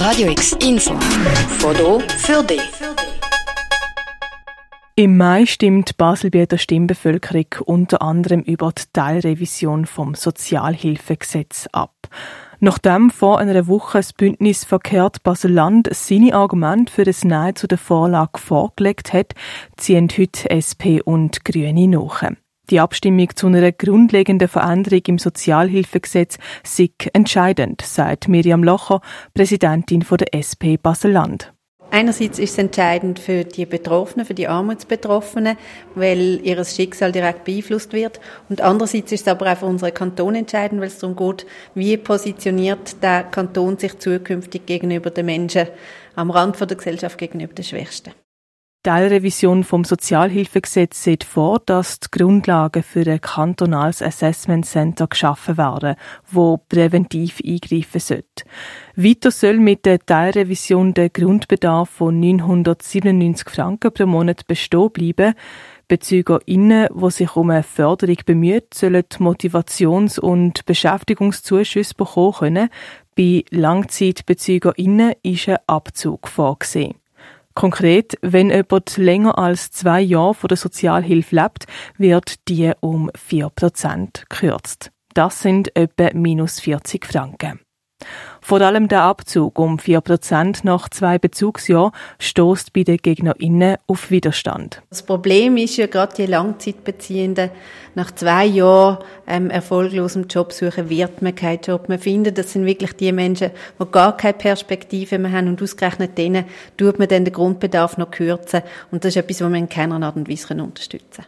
Radio X Info. Foto für dich. Im Mai stimmt die Baselbieter Stimmbevölkerung unter anderem über die Teilrevision vom Sozialhilfegesetz ab. Nachdem vor einer Woche das Bündnis Verkehrt Basel-Land seine Argumente für das Nein zu der Vorlage vorgelegt hat, ziehen heute SP und Grüne nach. Die Abstimmung zu einer grundlegenden Veränderung im Sozialhilfegesetz sei entscheidend, sagt Miriam Locher, Präsidentin der SP Basel-Land. Einerseits ist es entscheidend für die Betroffenen, für die Armutsbetroffenen, weil ihr Schicksal direkt beeinflusst wird. Und andererseits ist es aber auch für unseren Kanton entscheidend, weil es darum geht, wie positioniert der Kanton sich zukünftig gegenüber den Menschen am Rand der Gesellschaft, gegenüber den Schwächsten. Teilrevision vom Sozialhilfegesetz sieht vor, dass die Grundlagen für ein kantonales Assessment Center geschaffen werden, wo präventiv eingreifen sollte. Weiter soll mit der Teilrevision der Grundbedarf von 997 Franken pro Monat bestehen bleiben. BezügerInnen, die sich um eine Förderung bemüht, sollen Motivations- und Beschäftigungszuschüsse bekommen können. Bei LangzeitbezügerInnen ist ein Abzug vorgesehen. Konkret, wenn jemand länger als zwei Jahre von der Sozialhilfe lebt, wird die um 4% gekürzt. Das sind etwa minus 40 Franken. Vor allem der Abzug um 4% nach zwei Bezugsjahren stößt bei den GegnerInnen auf Widerstand. Das Problem ist ja gerade die Langzeitbeziehenden. Nach zwei Jahren ähm, erfolglosem Job suchen wird man keinen Job mehr finden. Das sind wirklich die Menschen, die gar keine Perspektive mehr haben und ausgerechnet denen tut man dann den Grundbedarf noch kürzen. Und das ist etwas, was man in keiner Art und Weise unterstützen kann.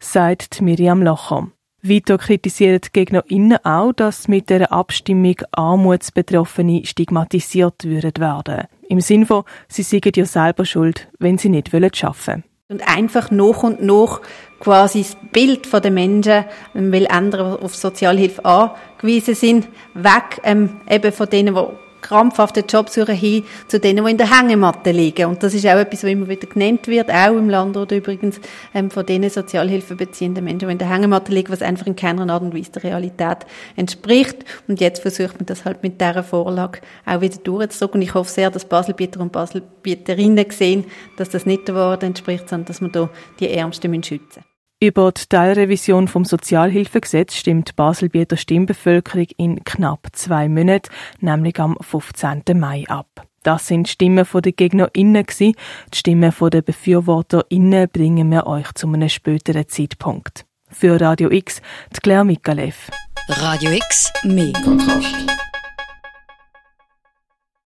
Sagt Miriam Locher. Weiter kritisieren die GegnerInnen auch, dass mit der Abstimmung Armutsbetroffene stigmatisiert würden werden. Im Sinne von, sie seien ja selber schuld, wenn sie nicht arbeiten wollen. Und einfach nach und nach quasi das Bild der Menschen, weil andere auf Sozialhilfe angewiesen sind, weg ähm, eben von denen, die krampfhaften Job suchen hin zu denen, die in der Hängematte liegen. Und das ist auch etwas, was immer wieder genannt wird, auch im Land oder übrigens ähm, von denen Sozialhilfe beziehenden Menschen, die in der Hängematte liegen, was einfach in keiner Art und Weise der Realität entspricht. Und jetzt versucht man das halt mit dieser Vorlage auch wieder durchzudrücken. Und ich hoffe sehr, dass Baselbieter und Baselbieterinnen sehen, dass das nicht der Wahrheit entspricht, sondern dass man da die Ärmsten schützen müssen. Über die Teilrevision vom Sozialhilfegesetz stimmt Baselbieter Stimmbevölkerung in knapp zwei Monaten, nämlich am 15. Mai ab. Das sind die Stimmen der GegnerInnen. Die Stimmen der BefürworterInnen bringen wir euch zu einem späteren Zeitpunkt. Für Radio X, die Claire Mikalev. Radio X, mehr Kontrast.